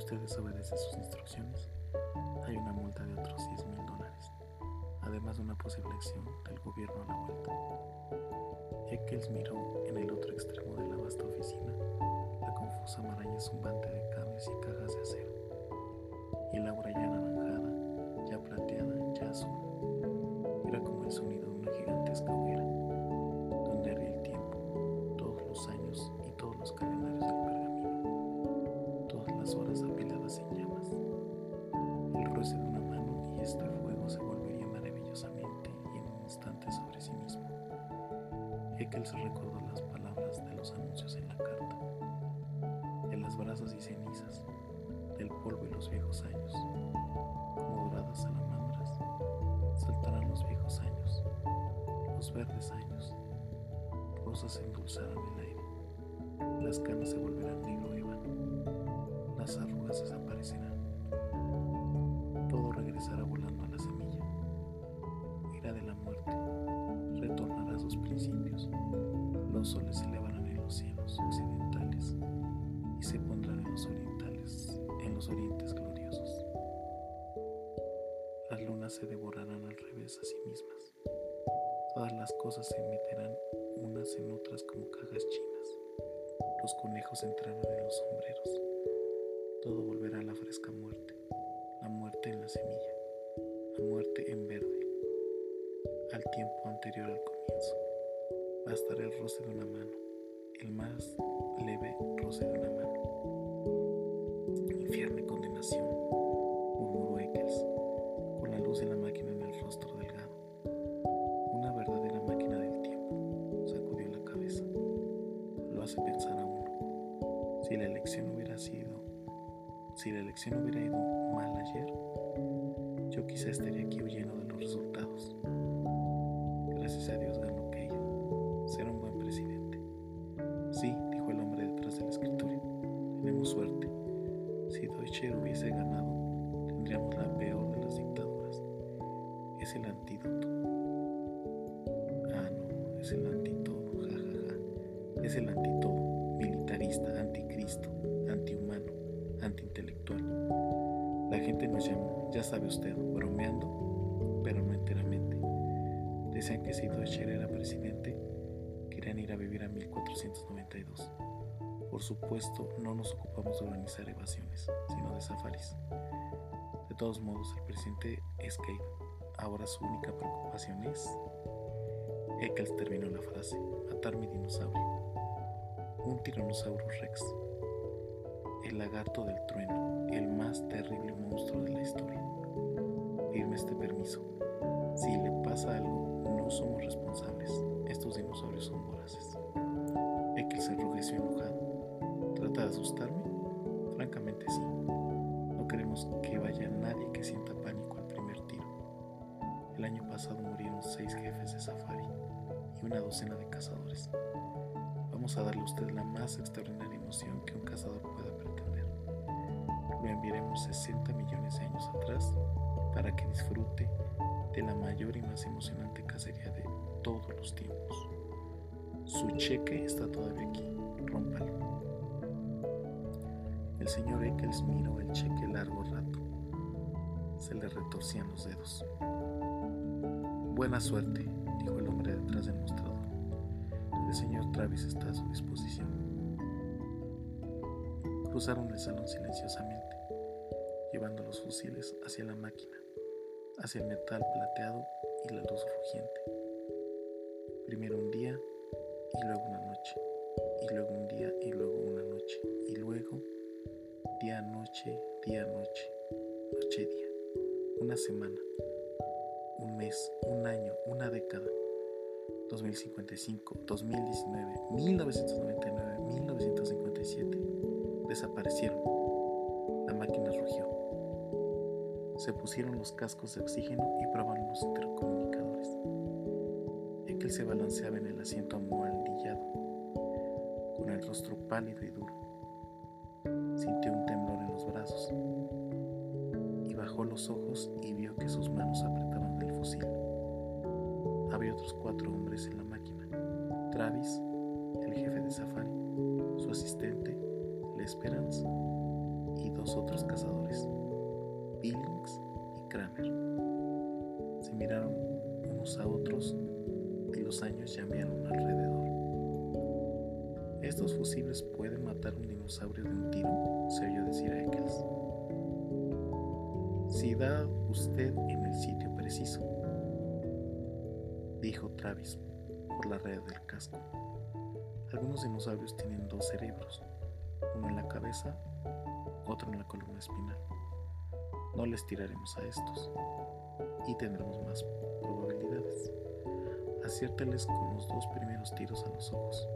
usted desobedece sus instrucciones, hay una multa de otros 10 mil dólares, además de una posible acción del gobierno a la vuelta. Eccles miró en el otro extremo de la vasta oficina la confusa maraña zumbante de cables y cajas de acero, y el aura ya anaranjada, ya plateada, ya azul. Eccles recordó las palabras de los anuncios en la carta, de las brasas y cenizas, del polvo y los viejos años, como doradas salamandras, saltarán los viejos años, los verdes años, rosas endulzarán el aire, las canas se volverán negro ébano, las arrugas desaparecerán, todo regresará volando a la semilla, irá de la muerte, retornará a sus principios, los soles se elevarán en los cielos occidentales y se pondrán en los orientales, en los orientes gloriosos. Las lunas se devorarán al revés a sí mismas. Todas las cosas se meterán unas en otras como cajas chinas. Los conejos entrarán en los sombreros. Todo volverá a la fresca muerte, la muerte en la semilla, la muerte en verde, al tiempo anterior al comienzo. Bastará el roce de una mano, el más leve roce de una mano. Ya sabe usted, bromeando, pero no enteramente. Decían que si Deutscher era presidente, querían ir a vivir a 1492. Por supuesto, no nos ocupamos de organizar evasiones, sino de safaris. De todos modos, el presidente es. Ahora su única preocupación es... Eccles terminó la frase, matar mi dinosaurio. Un Tyrannosaurus rex. El lagarto del trueno, el más terrible monstruo de la historia. Firme este permiso. Si le pasa algo, no somos responsables. Estos dinosaurios son voraces. Eccles se enrojeció enojado. ¿Trata de asustarme? Francamente sí. No queremos que vaya nadie que sienta pánico al primer tiro. El año pasado murieron seis jefes de safari y una docena de cazadores. Vamos a darle a usted la más extraordinaria emoción que un cazador pueda pretender. Lo enviaremos 60 millones de años atrás para que disfrute de la mayor y más emocionante cacería de todos los tiempos. Su cheque está todavía aquí, rómpalo. El señor Eccles miró el cheque largo rato. Se le retorcían los dedos. Buena suerte, dijo el hombre detrás del mostrador. El señor Travis está a su disposición. Cruzaron el salón silenciosamente, llevando los fusiles hacia la máquina, hacia el metal plateado y la luz rugiente. Primero un día y luego una noche, y luego un día y luego una noche, y luego día, noche, día, noche, noche, día, una semana, un mes, un año, una década, 2055, 2019, 1999, 1957, desaparecieron. La máquina rugió. Se pusieron los cascos de oxígeno y probaron los intercomunicadores. Ekel se balanceaba en el asiento amualdillado, con el rostro pálido y duro. Sintió un temblor en los brazos y bajó los ojos y vio que sus manos apretaban el fusil. Había otros cuatro hombres en la máquina. Travis, el jefe de Safari, su asistente, L'Esperance, y dos otros cazadores, Fusibles pueden matar un dinosaurio de un tiro, se oyó decir a Eccles. Si da usted en el sitio preciso, dijo Travis por la red del casco. Algunos dinosaurios tienen dos cerebros, uno en la cabeza, otro en la columna espinal. No les tiraremos a estos y tendremos más probabilidades. Aciérteles con los dos primeros tiros a los ojos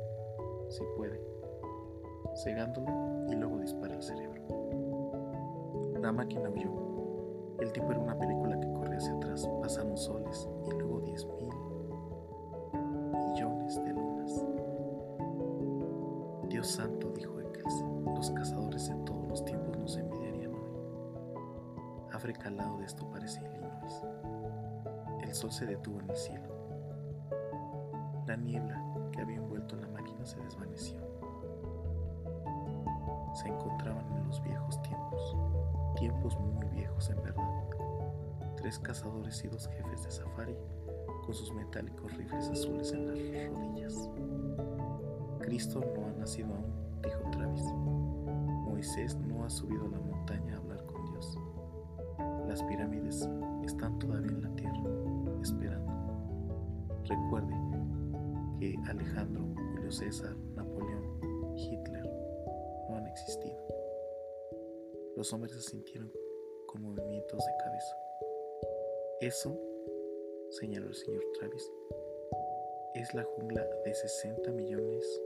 si puede, cegándolo y luego dispara el cerebro. La máquina huyó. El tipo era una película que corría hacia atrás. Pasaron soles y luego diez mil millones de lunas. Dios santo, dijo Eccles, los cazadores de todos los tiempos nos envidiarían hoy. África al de esto parece Illinois. El sol se detuvo en el cielo. La niebla que había envuelto la máquina se desvaneció. Se encontraban en los viejos tiempos, tiempos muy viejos en verdad. Tres cazadores y dos jefes de safari con sus metálicos rifles azules en las rodillas. Cristo no ha nacido aún, dijo Travis. Moisés no ha subido a la montaña a hablar con Dios. Las pirámides están todavía en la tierra, esperando. Recuerde que Alejandro, Julio César, Napoleón, Hitler Los hombres se sintieron con movimientos de cabeza. Eso, señaló el señor Travis, es la jungla de 60 millones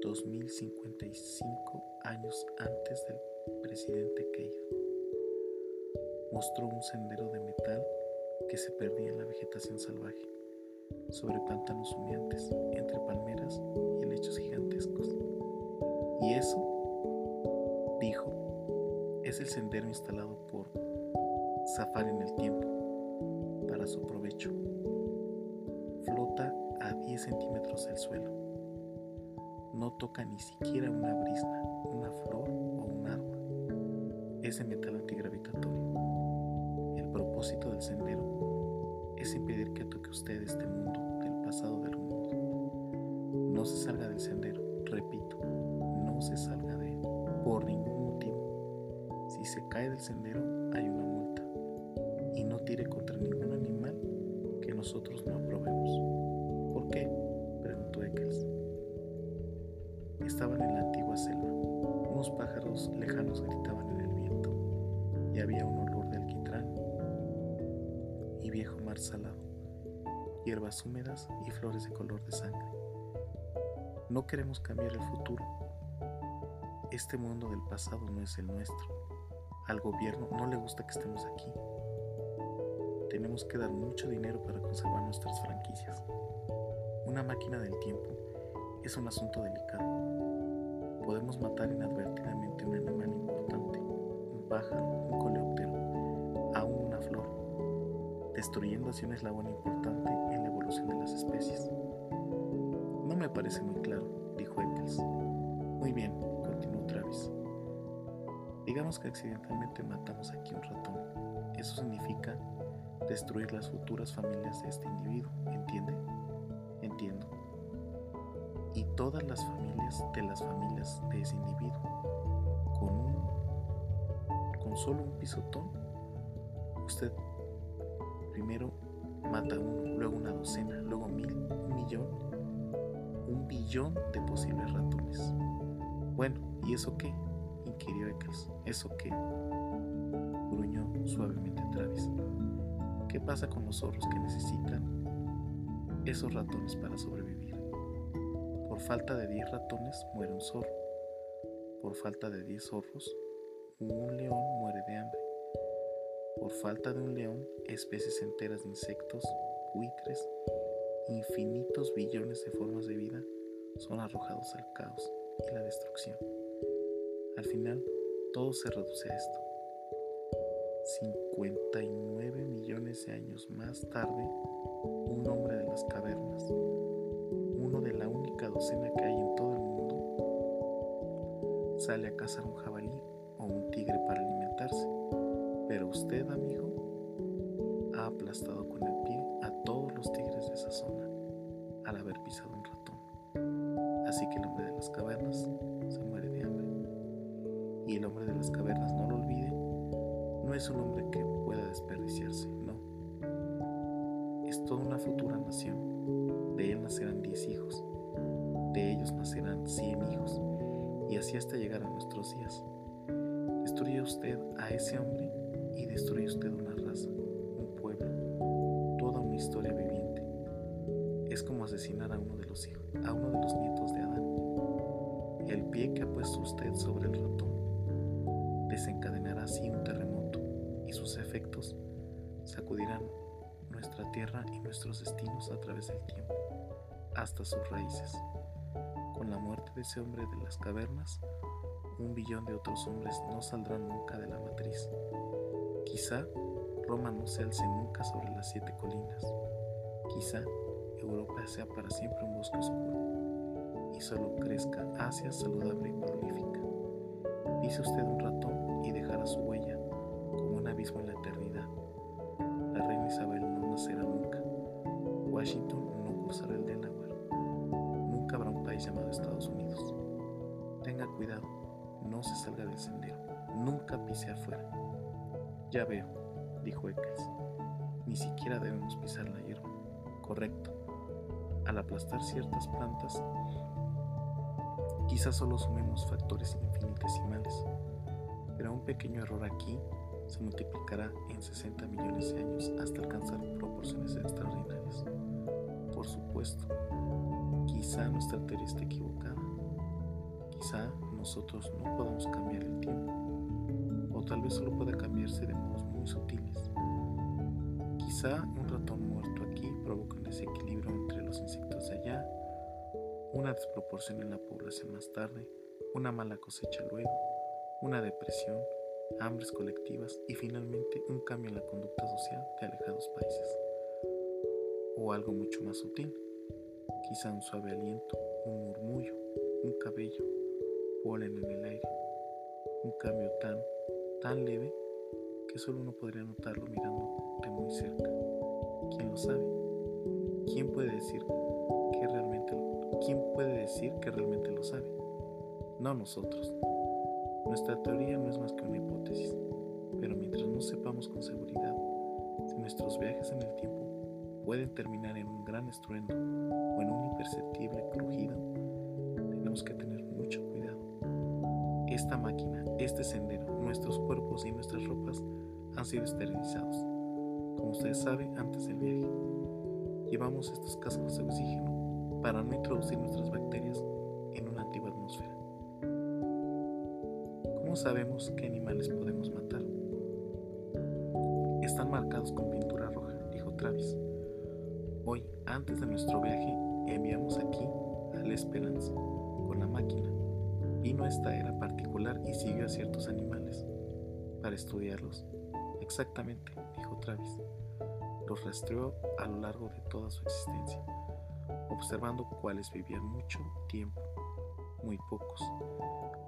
2055 años antes del presidente Keir. Mostró un sendero de metal que se perdía en la vegetación salvaje sobre pantanos humeantes, entre palmeras y helechos gigantescos. Y eso, dijo, es el sendero instalado por Safari en el tiempo, para su provecho. Flota a 10 centímetros del suelo. No toca ni siquiera una brisna, una flor o un árbol. Es de metal antigravitatorio. El propósito del sendero es impedir que toque usted este mundo pasado del mundo. No se salga del sendero, repito, no se salga de él por ningún del sendero hay una multa y no tire contra ningún animal que nosotros no aprobemos. ¿Por qué? preguntó Eccles. Estaban en la antigua selva. Unos pájaros lejanos gritaban en el viento y había un olor de alquitrán y viejo mar salado hierbas húmedas y flores de color de sangre. No queremos cambiar el futuro. Este mundo del pasado no es el nuestro. Al gobierno no le gusta que estemos aquí. Tenemos que dar mucho dinero para conservar nuestras franquicias. Una máquina del tiempo es un asunto delicado. Podemos matar inadvertidamente un animal importante, un pájaro, un coleóptero, aún una flor, destruyendo así un eslabón importante de las especies. No me parece muy claro, dijo Eccles. Muy bien. Digamos que accidentalmente matamos aquí un ratón. Eso significa destruir las futuras familias de este individuo, ¿entiende? Entiendo. y todas las familias de las familias de ese individuo. Con un con solo un pisotón, usted primero mata uno, luego una docena, luego mil, un millón, un billón de posibles ratones. Bueno, ¿y eso qué? Inquirió Eccles. ¿Eso qué? gruñó suavemente Travis. ¿Qué pasa con los zorros que necesitan esos ratones para sobrevivir? Por falta de 10 ratones muere un zorro. Por falta de 10 zorros, un león muere de hambre. Por falta de un león, especies enteras de insectos, buitres, infinitos billones de formas de vida son arrojados al caos y la destrucción. Al final, todo se reduce a esto. 59 millones de años más tarde, un hombre de las cavernas, uno de la única docena que hay en todo el mundo, sale a cazar un jabalí o un tigre para alimentarse. Pero usted, amigo, ha aplastado con el pie a todos los tigres de esa zona al haber pisado un ratón. Así que el hombre de las cavernas se muere. Y el hombre de las cavernas, no lo olvide, no es un hombre que pueda desperdiciarse, no. Es toda una futura nación. De él nacerán diez hijos, de ellos nacerán cien hijos, y así hasta llegar a nuestros días. Destruye usted a ese hombre y destruye usted una raza, un pueblo, toda una historia viviente. Es como asesinar a uno de los hijos, a uno de los nietos de Adán. El pie que ha puesto usted sobre el ratón desencadenará así un terremoto y sus efectos sacudirán nuestra tierra y nuestros destinos a través del tiempo, hasta sus raíces. Con la muerte de ese hombre de las cavernas, un billón de otros hombres no saldrán nunca de la matriz. Quizá Roma no se alce nunca sobre las siete colinas. Quizá Europa sea para siempre un bosque oscuro y solo crezca Asia saludable y prolífica. Dice usted un ratón cuidado, no se salga del sendero. Nunca pise afuera. Ya veo, dijo Eccles. Ni siquiera debemos pisar la hierba. Correcto. Al aplastar ciertas plantas, quizás solo sumemos factores infinitesimales, pero un pequeño error aquí se multiplicará en 60 millones de años hasta alcanzar proporciones extraordinarias. Por supuesto, quizá nuestra teoría esté equivocada. Quizá nosotros no podamos cambiar el tiempo o tal vez solo pueda cambiarse de modos muy sutiles. Quizá un ratón muerto aquí provoca un desequilibrio entre los insectos de allá, una desproporción en la población más tarde, una mala cosecha luego, una depresión, hambres colectivas y finalmente un cambio en la conducta social de alejados países. O algo mucho más sutil, quizá un suave aliento, un murmullo, un cabello, polen en el aire, un cambio tan tan leve que solo uno podría notarlo mirando de muy cerca. ¿Quién lo sabe? ¿Quién puede decir que realmente quién puede decir que realmente lo sabe? No nosotros. Nuestra teoría no es más que una hipótesis, pero mientras no sepamos con seguridad si nuestros viajes en el tiempo pueden terminar en un gran estruendo o en un imperceptible crujido, tenemos que tener. Esta máquina, este sendero, nuestros cuerpos y nuestras ropas han sido esterilizados. Como ustedes saben, antes del viaje, llevamos estos cascos de oxígeno para no introducir nuestras bacterias en una antigua atmósfera. ¿Cómo sabemos qué animales podemos matar? Están marcados con pintura roja, dijo Travis. Hoy, antes de nuestro viaje, enviamos aquí a La Esperanza con la máquina Vino esta era particular y siguió a ciertos animales para estudiarlos. Exactamente, dijo Travis. Los rastreó a lo largo de toda su existencia, observando cuáles vivían mucho tiempo, muy pocos.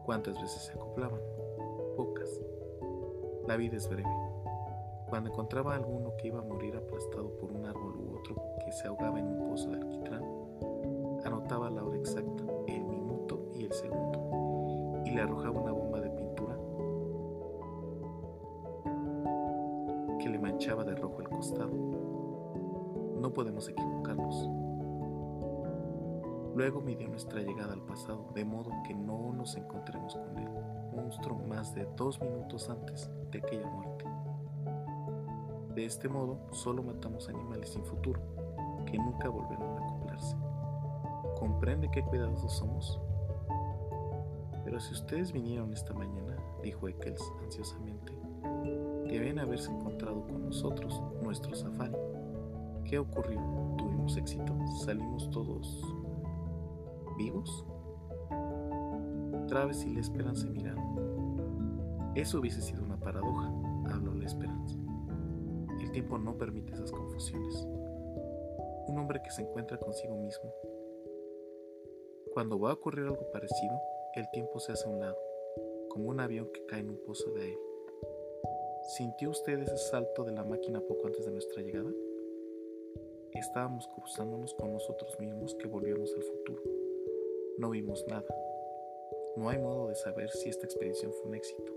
¿Cuántas veces se acoplaban? Pocas. La vida es breve. Cuando encontraba a alguno que iba a morir aplastado por un árbol u otro que se ahogaba en un pozo de alquitrán, anotaba la hora exacta, el minuto y el segundo, le arrojaba una bomba de pintura que le manchaba de rojo el costado. No podemos equivocarnos. Luego midió nuestra llegada al pasado, de modo que no nos encontremos con el monstruo más de dos minutos antes de aquella muerte. De este modo, solo matamos animales sin futuro, que nunca volverán a acoplarse. ¿Comprende qué cuidadosos somos? Pero si ustedes vinieron esta mañana, dijo Eccles ansiosamente, deben haberse encontrado con nosotros, nuestro safari. ¿Qué ocurrió? ¿Tuvimos éxito? ¿Salimos todos vivos? Traves y la esperanza miraron. Eso hubiese sido una paradoja, habló la esperanza. El tiempo no permite esas confusiones. Un hombre que se encuentra consigo mismo. Cuando va a ocurrir algo parecido, el tiempo se hace a un lado, como un avión que cae en un pozo de aire. ¿Sintió usted ese salto de la máquina poco antes de nuestra llegada? Estábamos cruzándonos con nosotros mismos que volvíamos al futuro. No vimos nada. No hay modo de saber si esta expedición fue un éxito,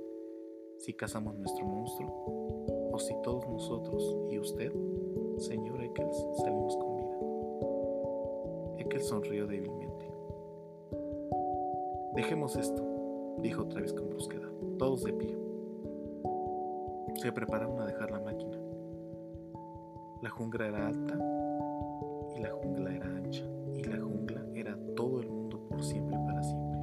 si cazamos nuestro monstruo o si todos nosotros y usted, señor Eccles, salimos con vida. Eccles sonrió débilmente. Dejemos esto, dijo otra vez con brusquedad, todos de pie. Se prepararon a dejar la máquina. La jungla era alta y la jungla era ancha y la jungla era todo el mundo siempre para siempre.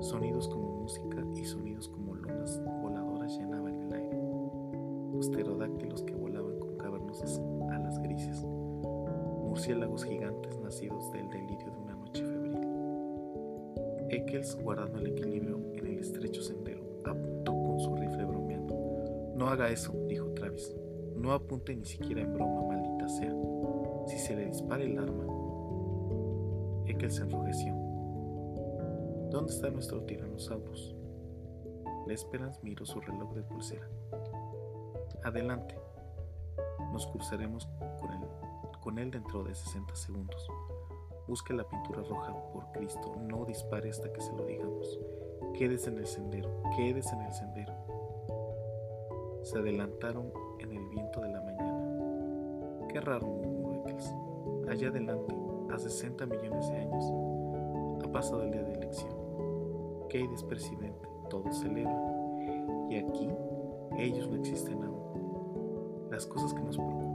Sonidos como música y sonidos como lunas voladoras llenaban el aire. Los pterodáctilos que volaban con cavernosas alas grises. Murciélagos gigantes nacidos del delirio Eccles, guardando el equilibrio en el estrecho sendero, apuntó con su rifle bromeando. No haga eso, dijo Travis. No apunte ni siquiera en broma, maldita sea. Si se le dispara el arma, Ekel se enrojeció. ¿Dónde está nuestro tiranosaurus? La Esperanza miró su reloj de pulsera. Adelante. Nos cruzaremos con él, con él dentro de 60 segundos. Busque la pintura roja, por Cristo. No dispare hasta que se lo digamos. Quédese en el sendero. Quédese en el sendero. Se adelantaron en el viento de la mañana. Qué raro, murmuró. Allá adelante, a 60 millones de años, ha pasado el día de elección. Kate es presidente, todos celebran. Y aquí, ellos no existen aún. Las cosas que nos preocuparon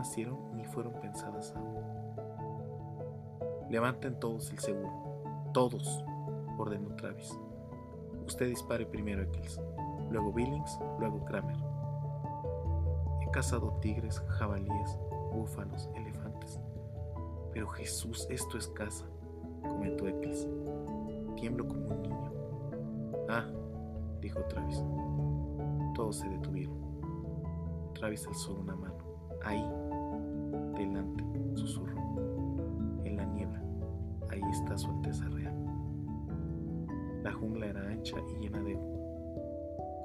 nacieron ni fueron pensadas aún. Levanten todos el seguro. Todos, ordenó Travis. Usted dispare primero Eccles, luego Billings, luego Kramer cazado tigres, jabalíes, búfalos, elefantes. Pero Jesús, esto es caza, comentó Eccles. Tiemblo como un niño. Ah, dijo Travis. Todos se detuvieron. Travis alzó una mano. Ahí, delante, susurró. En la niebla, ahí está su Alteza Real. La jungla era ancha y llena de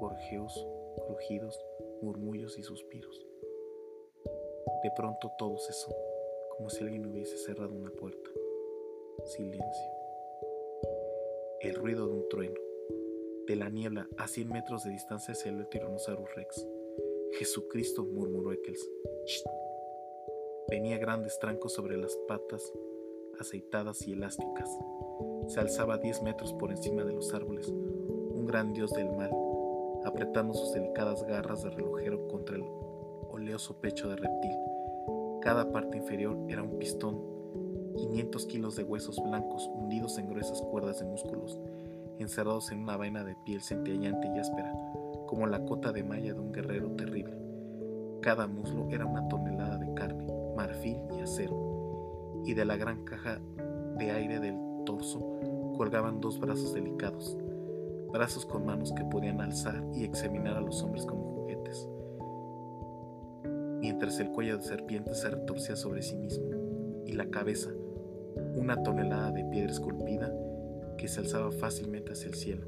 gorjeos, crujidos, murmullos y suspiros. De pronto todo cesó, como si alguien hubiese cerrado una puerta. Silencio. El ruido de un trueno. De la niebla a 100 metros de distancia salió el Tyrannosaurus Rex. Jesucristo, murmuró Eccles. Venía grandes trancos sobre las patas, aceitadas y elásticas. Se alzaba 10 metros por encima de los árboles, un gran dios del mal, apretando sus delicadas garras de relojero contra el oleoso pecho de reptil. Cada parte inferior era un pistón, 500 kilos de huesos blancos hundidos en gruesas cuerdas de músculos, encerrados en una vaina de piel centellante y áspera, como la cota de malla de un guerrero terrible. Cada muslo era una tonelada de carne, marfil y acero, y de la gran caja de aire del torso colgaban dos brazos delicados, brazos con manos que podían alzar y examinar a los hombres como juguetes, mientras el cuello de serpiente se retorcía sobre sí mismo y la cabeza, una tonelada de piedra esculpida que se alzaba fácilmente hacia el cielo.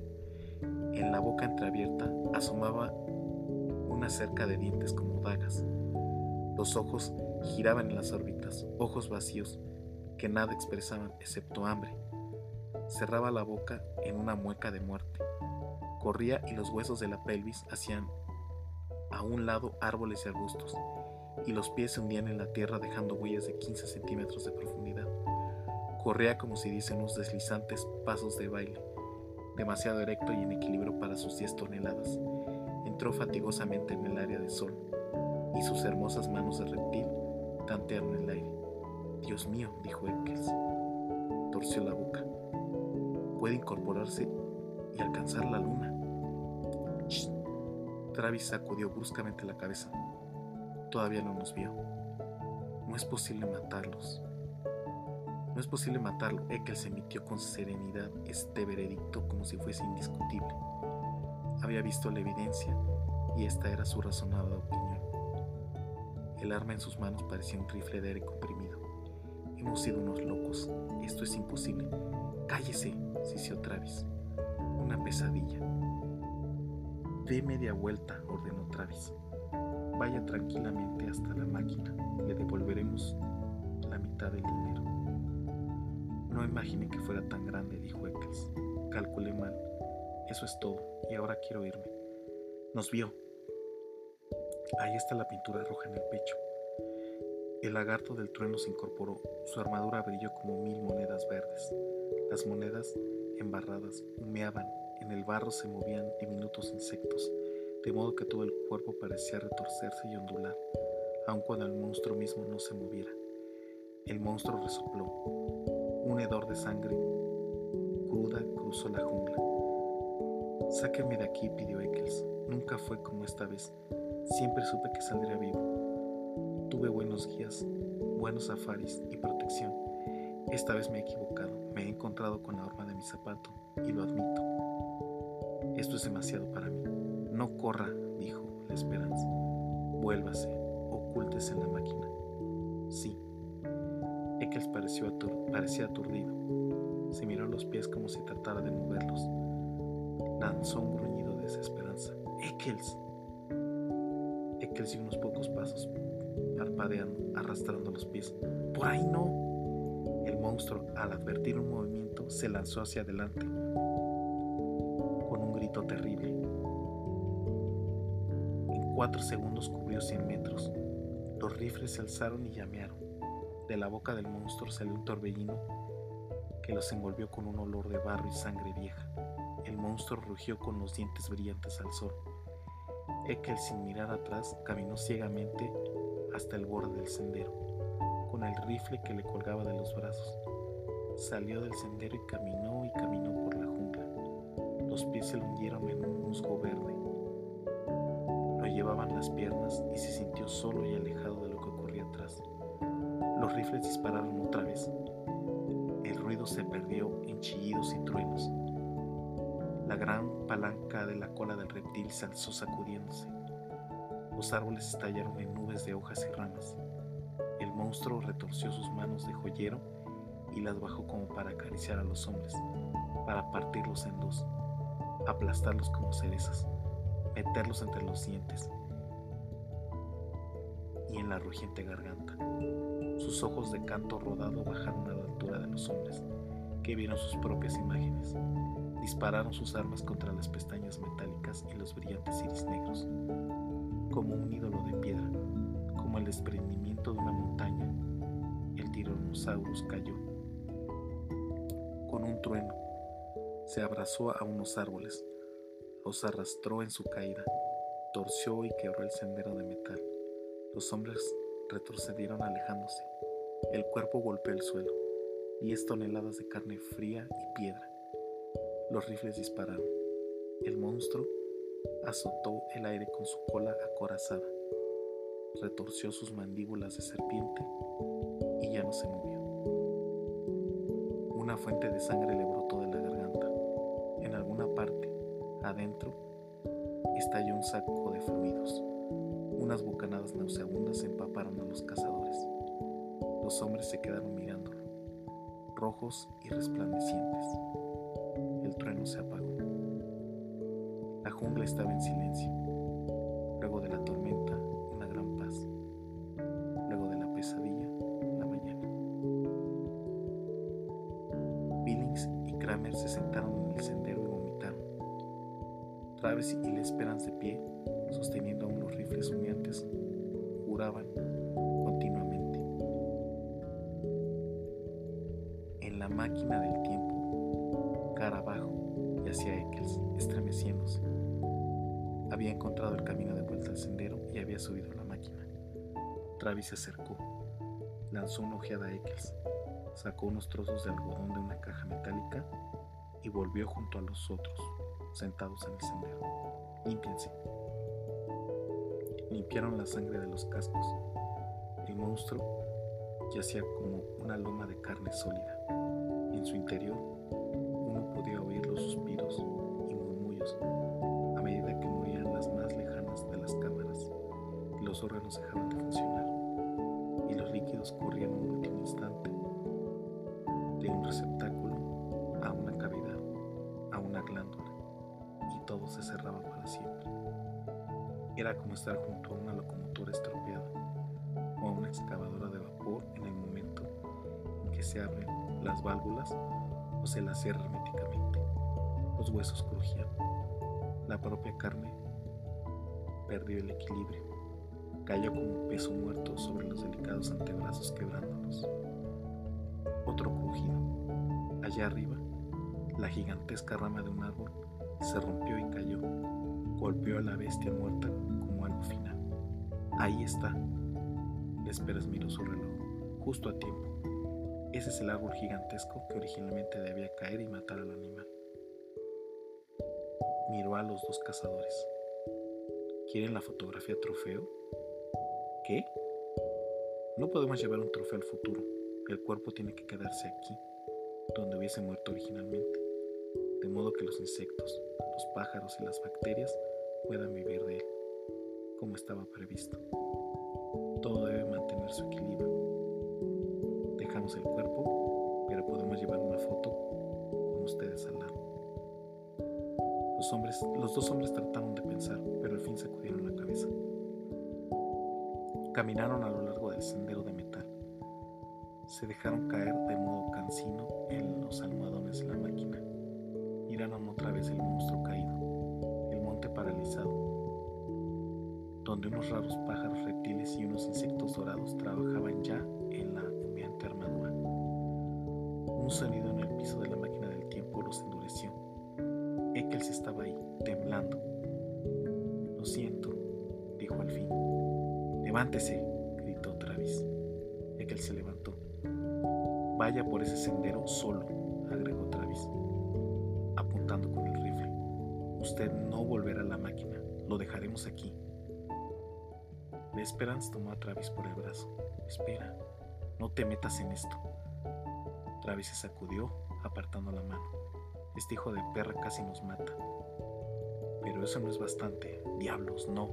En la boca entreabierta asomaba una cerca de dientes como dagas. Los ojos giraban en las órbitas, ojos vacíos que nada expresaban excepto hambre. Cerraba la boca en una mueca de muerte. Corría y los huesos de la pelvis hacían a un lado árboles y arbustos, y los pies se hundían en la tierra dejando huellas de 15 centímetros de profundidad. Corría como si dicen unos deslizantes pasos de baile, demasiado erecto y en equilibrio para sus 10 toneladas. Entró fatigosamente en el área de sol, y sus hermosas manos de reptil tantearon el aire. Dios mío, dijo Eccles. Torció la boca. Puede incorporarse y alcanzar la luna. Travis sacudió bruscamente la cabeza. Todavía no nos vio. No es posible matarlos. No es posible matarlo. Eccles emitió con serenidad este veredicto como si fuese indiscutible. Había visto la evidencia y esta era su razonada opinión. El arma en sus manos parecía un rifle de aire comprimido. Hemos sido unos locos. Esto es imposible. Cállese, sisió Travis. Una pesadilla. Dé media vuelta, ordenó Travis. Vaya tranquilamente hasta la máquina. Le devolveremos la mitad del dinero. No imaginé que fuera tan grande, dijo Eccles. Calculé mal. Eso es todo, y ahora quiero irme. Nos vio. Ahí está la pintura roja en el pecho. El lagarto del trueno se incorporó. Su armadura brilló como mil monedas verdes. Las monedas, embarradas, humeaban en el barro se movían diminutos insectos, de modo que todo el cuerpo parecía retorcerse y ondular, aun cuando el monstruo mismo no se moviera. El monstruo resopló. Un hedor de sangre cruda cruzó la jungla. Sáqueme de aquí, pidió Eccles. Nunca fue como esta vez. Siempre supe que saldría vivo. Tuve buenos guías, buenos safaris y protección. Esta vez me he equivocado. Me he encontrado con la horma de mi zapato y lo admito. Esto es demasiado para mí. No corra, dijo la esperanza. Vuélvase, ocúltese en la máquina. Sí. Eccles pareció parecía aturdido. Se miró los pies como si tratara de moverlos. Lanzó un gruñido de desesperanza. Eccles. Eccles dio unos pocos pasos, parpadeando, arrastrando los pies. Por ahí no. El monstruo, al advertir un movimiento, se lanzó hacia adelante terrible. En cuatro segundos cubrió 100 metros. Los rifles se alzaron y llamearon. De la boca del monstruo salió un torbellino que los envolvió con un olor de barro y sangre vieja. El monstruo rugió con los dientes brillantes al sol. Ekel, sin mirar atrás, caminó ciegamente hasta el borde del sendero, con el rifle que le colgaba de los brazos. Salió del sendero y caminó y caminó por la los pies se le hundieron en un musgo verde. Lo llevaban las piernas y se sintió solo y alejado de lo que ocurría atrás. Los rifles dispararon otra vez. El ruido se perdió en chillidos y truenos. La gran palanca de la cola del reptil se alzó sacudiéndose. Los árboles estallaron en nubes de hojas y ramas. El monstruo retorció sus manos de joyero y las bajó como para acariciar a los hombres, para partirlos en dos aplastarlos como cerezas, meterlos entre los dientes y en la rugiente garganta. Sus ojos de canto rodado bajaron a la altura de los hombres, que vieron sus propias imágenes. Dispararon sus armas contra las pestañas metálicas y los brillantes iris negros, como un ídolo de piedra, como el desprendimiento de una montaña. El tiranosaurus cayó. Con un trueno, se abrazó a unos árboles, los arrastró en su caída, torció y quebró el sendero de metal. Los hombres retrocedieron alejándose. El cuerpo golpeó el suelo, diez toneladas de carne fría y piedra. Los rifles dispararon. El monstruo azotó el aire con su cola acorazada, retorció sus mandíbulas de serpiente y ya no se movió. Una fuente de sangre le brotó de la parte, adentro, estalló un saco de fluidos. Unas bocanadas nauseabundas empaparon a los cazadores. Los hombres se quedaron mirándolo, rojos y resplandecientes el trueno se apagó. La jungla estaba en silencio. Luego de la tormenta, una gran paz. Luego de la pesadilla, la mañana. Billings y Kramer se sentaron en el sendero y vomitaron. Travis y la esperanza de pie, sosteniendo aún los rifles humeantes, juraban continuamente. En la máquina del había subido la máquina. Travis se acercó, lanzó una ojeada a Eccles, sacó unos trozos de algodón de una caja metálica y volvió junto a los otros, sentados en el sendero. Límpiense. Limpiaron la sangre de los cascos. El monstruo yacía como una loma de carne sólida. En su interior, uno podía oír los suspiros y murmullos a medida que morían las más lejanas los órganos dejaban de funcionar y los líquidos corrían un último instante de un receptáculo a una cavidad, a una glándula, y todo se cerraba para siempre. Era como estar junto a una locomotora estropeada o a una excavadora de vapor en el momento en que se abren las válvulas o se las cierra herméticamente. Los huesos crujían. La propia carne perdió el equilibrio. Cayó como peso muerto sobre los delicados antebrazos quebrándolos. Otro crujido. Allá arriba, la gigantesca rama de un árbol se rompió y cayó. Golpeó a la bestia muerta como algo final. Ahí está. Lesperas miró su reloj, justo a tiempo. Ese es el árbol gigantesco que originalmente debía caer y matar al animal. Miró a los dos cazadores. ¿Quieren la fotografía trofeo? ¿Qué? No podemos llevar un trofeo al futuro. El cuerpo tiene que quedarse aquí, donde hubiese muerto originalmente, de modo que los insectos, los pájaros y las bacterias puedan vivir de él, como estaba previsto. Todo debe mantener su equilibrio. Dejamos el cuerpo, pero podemos llevar una foto con ustedes al lado. Los, hombres, los dos hombres trataron de pensar, pero al fin sacudieron la cabeza. Caminaron a lo largo del sendero de metal. Se dejaron caer de modo cansino en los almohadones de la máquina. Miraron otra vez el monstruo caído, el monte paralizado, donde unos raros pájaros reptiles y unos insectos dorados trabajaban ya en la humeante armadura. Un sonido Levántese, gritó Travis. Eccles se levantó. Vaya por ese sendero solo, agregó Travis, apuntando con el rifle. Usted no volverá a la máquina, lo dejaremos aquí. La Esperanza tomó a Travis por el brazo. Espera, no te metas en esto. Travis se sacudió, apartando la mano. Este hijo de perra casi nos mata. Pero eso no es bastante. Diablos, no.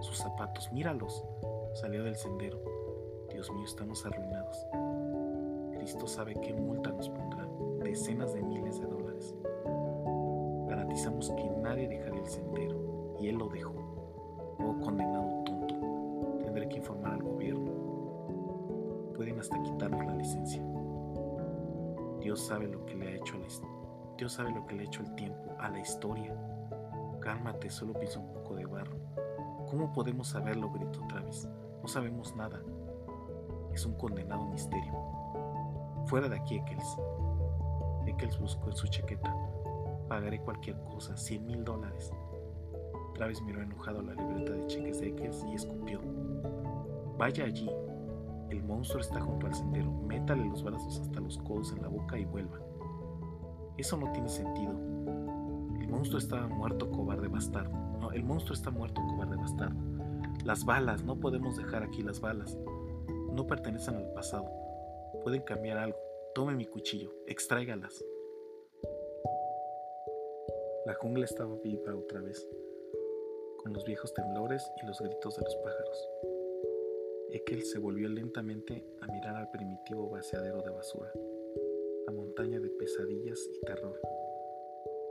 Sus zapatos, míralos. Salió del sendero. Dios mío, estamos arruinados. Cristo sabe qué multa nos pondrá. Decenas de miles de dólares. Garantizamos que nadie dejará el sendero. Y él lo dejó. Oh, condenado tonto. Tendré que informar al gobierno. Pueden hasta quitarnos la licencia. Dios sabe lo que le ha hecho Dios sabe lo que le ha hecho el tiempo a la historia. Cálmate, solo piensa un poco de barro. ¿Cómo podemos saberlo? gritó Travis. No sabemos nada. Es un condenado misterio. Fuera de aquí, Eccles. Eccles buscó en su chaqueta. Pagaré cualquier cosa, cien mil dólares. Travis miró enojado la libreta de cheques de Eccles y escupió. Vaya allí. El monstruo está junto al sendero. Métale los brazos hasta los codos en la boca y vuelva. Eso no tiene sentido. El monstruo estaba muerto, cobarde bastardo. El monstruo está muerto, cobarde bastardo. Las balas, no podemos dejar aquí las balas. No pertenecen al pasado. Pueden cambiar algo. Tome mi cuchillo, extráigalas. La jungla estaba viva otra vez, con los viejos temblores y los gritos de los pájaros. Ekel se volvió lentamente a mirar al primitivo vaciadero de basura la montaña de pesadillas y terror.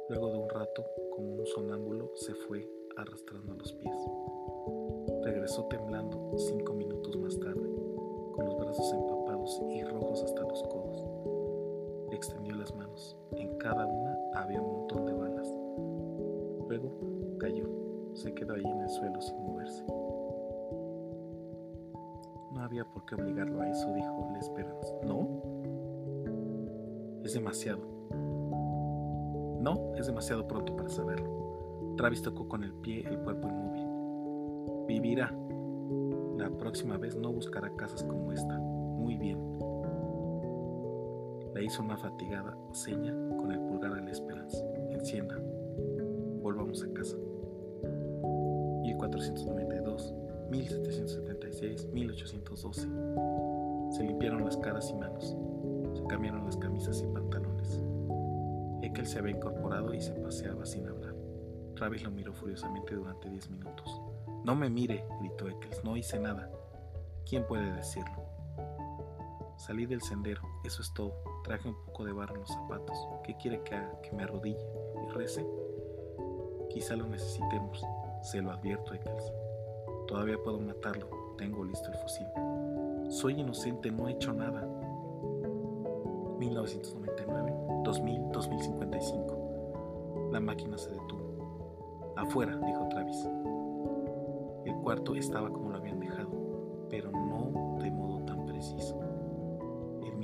Luego de un rato, como un sonámbulo, se fue arrastrando los pies. Regresó temblando cinco minutos más tarde, con los brazos empapados y rojos hasta los codos. Extendió las manos. En cada una había un montón de balas. Luego cayó. Se quedó allí en el suelo sin moverse. No había por qué obligarlo a eso, dijo la Esperanza. ¿No? Es demasiado. No, es demasiado pronto para saberlo. Travis tocó con el pie el cuerpo inmóvil. Vivirá. La próxima vez no buscará casas como esta. Muy bien. Le hizo una fatigada seña con el pulgar a la esperanza. Encienda. Volvamos a casa. 1492, 1776, 1812. Se limpiaron las caras y manos. Se cambiaron las camisas y pantalones. Ekel se había incorporado y se paseaba sin hablar. Travis lo miró furiosamente durante diez minutos. No me mire, gritó Eccles, no hice nada. ¿Quién puede decirlo? Salí del sendero, eso es todo. Traje un poco de barro en los zapatos. ¿Qué quiere que haga? ¿Que me arrodille y rece? Quizá lo necesitemos. Se lo advierto, Eccles. Todavía puedo matarlo. Tengo listo el fusil. Soy inocente, no he hecho nada. 1999, 2000, 2055. La máquina se detuvo. Afuera, dijo Travis. El cuarto estaba como lo habían dejado, pero no de modo tan preciso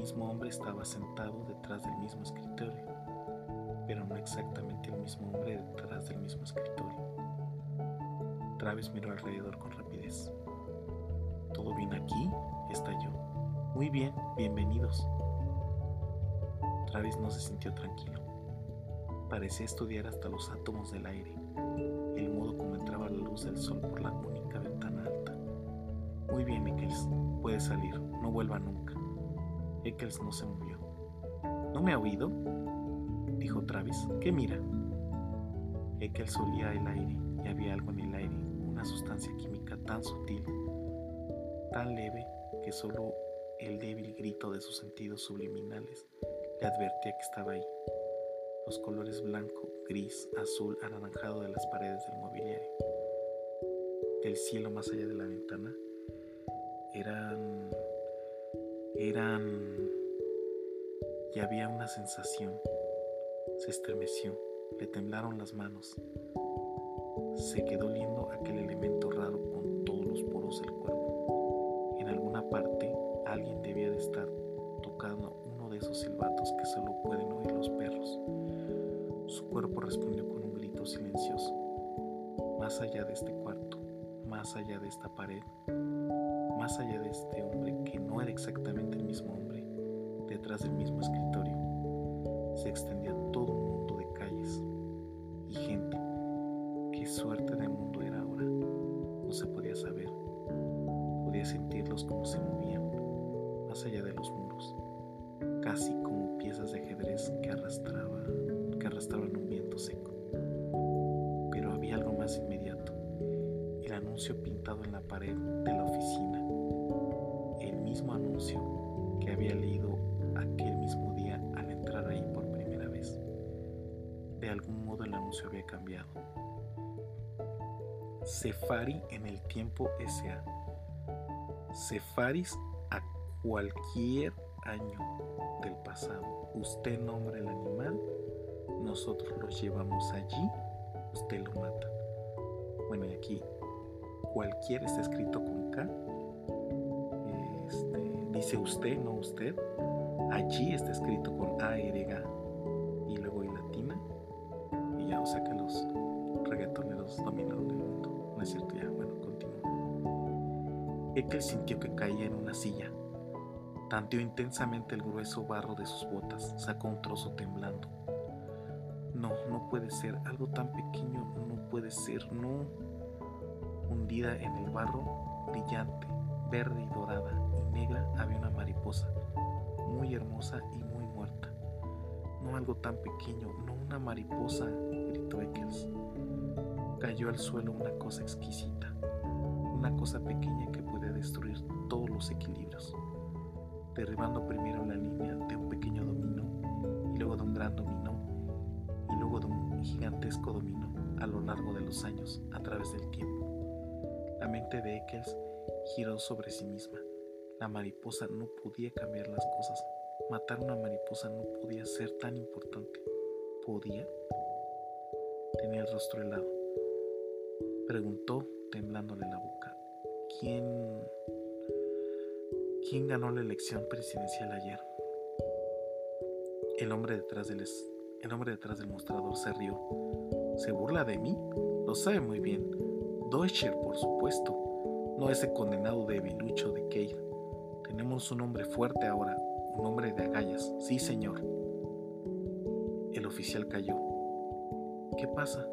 mismo hombre estaba sentado detrás del mismo escritorio, pero no exactamente el mismo hombre detrás del mismo escritorio. Travis miró alrededor con rapidez. ¿Todo bien aquí? estalló. Muy bien, bienvenidos. Travis no se sintió tranquilo. Parecía estudiar hasta los átomos del aire, el modo como entraba la luz del sol por la única ventana alta. Muy bien, Mikkels, puede salir, no vuelva nunca. Eccles no se movió. ¿No me ha oído? dijo Travis. ¿Qué mira? Eccles olía el aire y había algo en el aire, una sustancia química tan sutil, tan leve que solo el débil grito de sus sentidos subliminales le advertía que estaba ahí. Los colores blanco, gris, azul, anaranjado de las paredes del mobiliario, del cielo más allá de la ventana, eran eran... y había una sensación. Se estremeció, le temblaron las manos. Se quedó oliendo aquel elemento raro con todos los poros del cuerpo. En alguna parte alguien debía de estar tocando uno de esos silbatos que solo pueden oír los perros. Cuerpo respondió con un grito silencioso. Más allá de este cuarto, más allá de esta pared, más allá de este hombre que no era exactamente el mismo hombre, detrás del mismo escritorio, se extendía todo un mundo de calles y gente. Qué suerte de mundo era ahora. No se podía saber. Podía sentirlos como se movían, más allá de los muros, casi como piezas de ajedrez que, arrastraba, que arrastraban un viento seco. Pero había algo más inmediato. El anuncio pintado en la pared de la oficina mismo anuncio que había leído aquel mismo día al entrar ahí por primera vez. De algún modo el anuncio había cambiado. Sefari en el tiempo SA. Sefaris a cualquier año del pasado. Usted nombra el animal, nosotros lo llevamos allí, usted lo mata. Bueno, y aquí cualquier está escrito con K dice usted, no usted. Allí está escrito con A, R, y luego y latina. Y ya, o sea que los reggaetoneros dominaron el mundo. No es cierto, ya, bueno, continúo. Ekel sintió que caía en una silla. Tanteó intensamente el grueso barro de sus botas, sacó un trozo temblando. No, no puede ser, algo tan pequeño no puede ser, no. Hundida en el barro, brillante, verde y dorada y negra había una mariposa, muy hermosa y muy muerta. No algo tan pequeño, no una mariposa, gritó Eccles. Cayó al suelo una cosa exquisita, una cosa pequeña que puede destruir todos los equilibrios, derribando primero la línea de un pequeño dominó y luego de un gran dominó gigantesco dominó a lo largo de los años a través del tiempo. La mente de Eccles giró sobre sí misma. La mariposa no podía cambiar las cosas. Matar una mariposa no podía ser tan importante. ¿Podía? Tenía el rostro helado. Preguntó, temblándole la boca. ¿Quién? ¿Quién ganó la elección presidencial ayer? El hombre detrás del, el hombre detrás del mostrador se rió. ¿Se burla de mí? Lo sabe muy bien. Deutscher, por supuesto. No ese condenado debilucho de Keir. Tenemos un hombre fuerte ahora, un hombre de agallas. Sí, señor. El oficial cayó. ¿Qué pasa?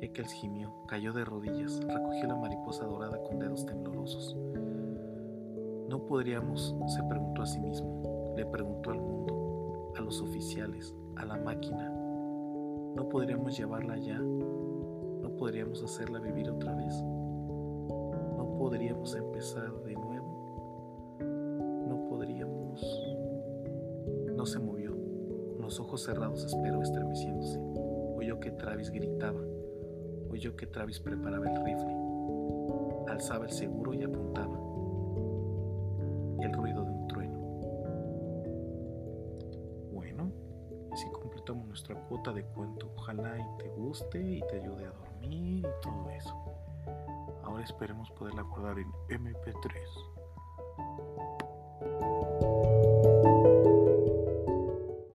Eccles gimió, cayó de rodillas, recogió la mariposa dorada con dedos temblorosos. No podríamos, se preguntó a sí mismo, le preguntó al mundo, a los oficiales, a la máquina. No podríamos llevarla allá, no podríamos hacerla vivir otra vez, no podríamos empezar de nuevo, no podríamos... No se movió, con los ojos cerrados esperó estremeciéndose. Oyó que Travis gritaba, oyó que Travis preparaba el rifle, alzaba el seguro y apuntaba de cuento. Ojalá y te guste y te ayude a dormir y todo eso. Ahora esperemos poderla guardar en MP3.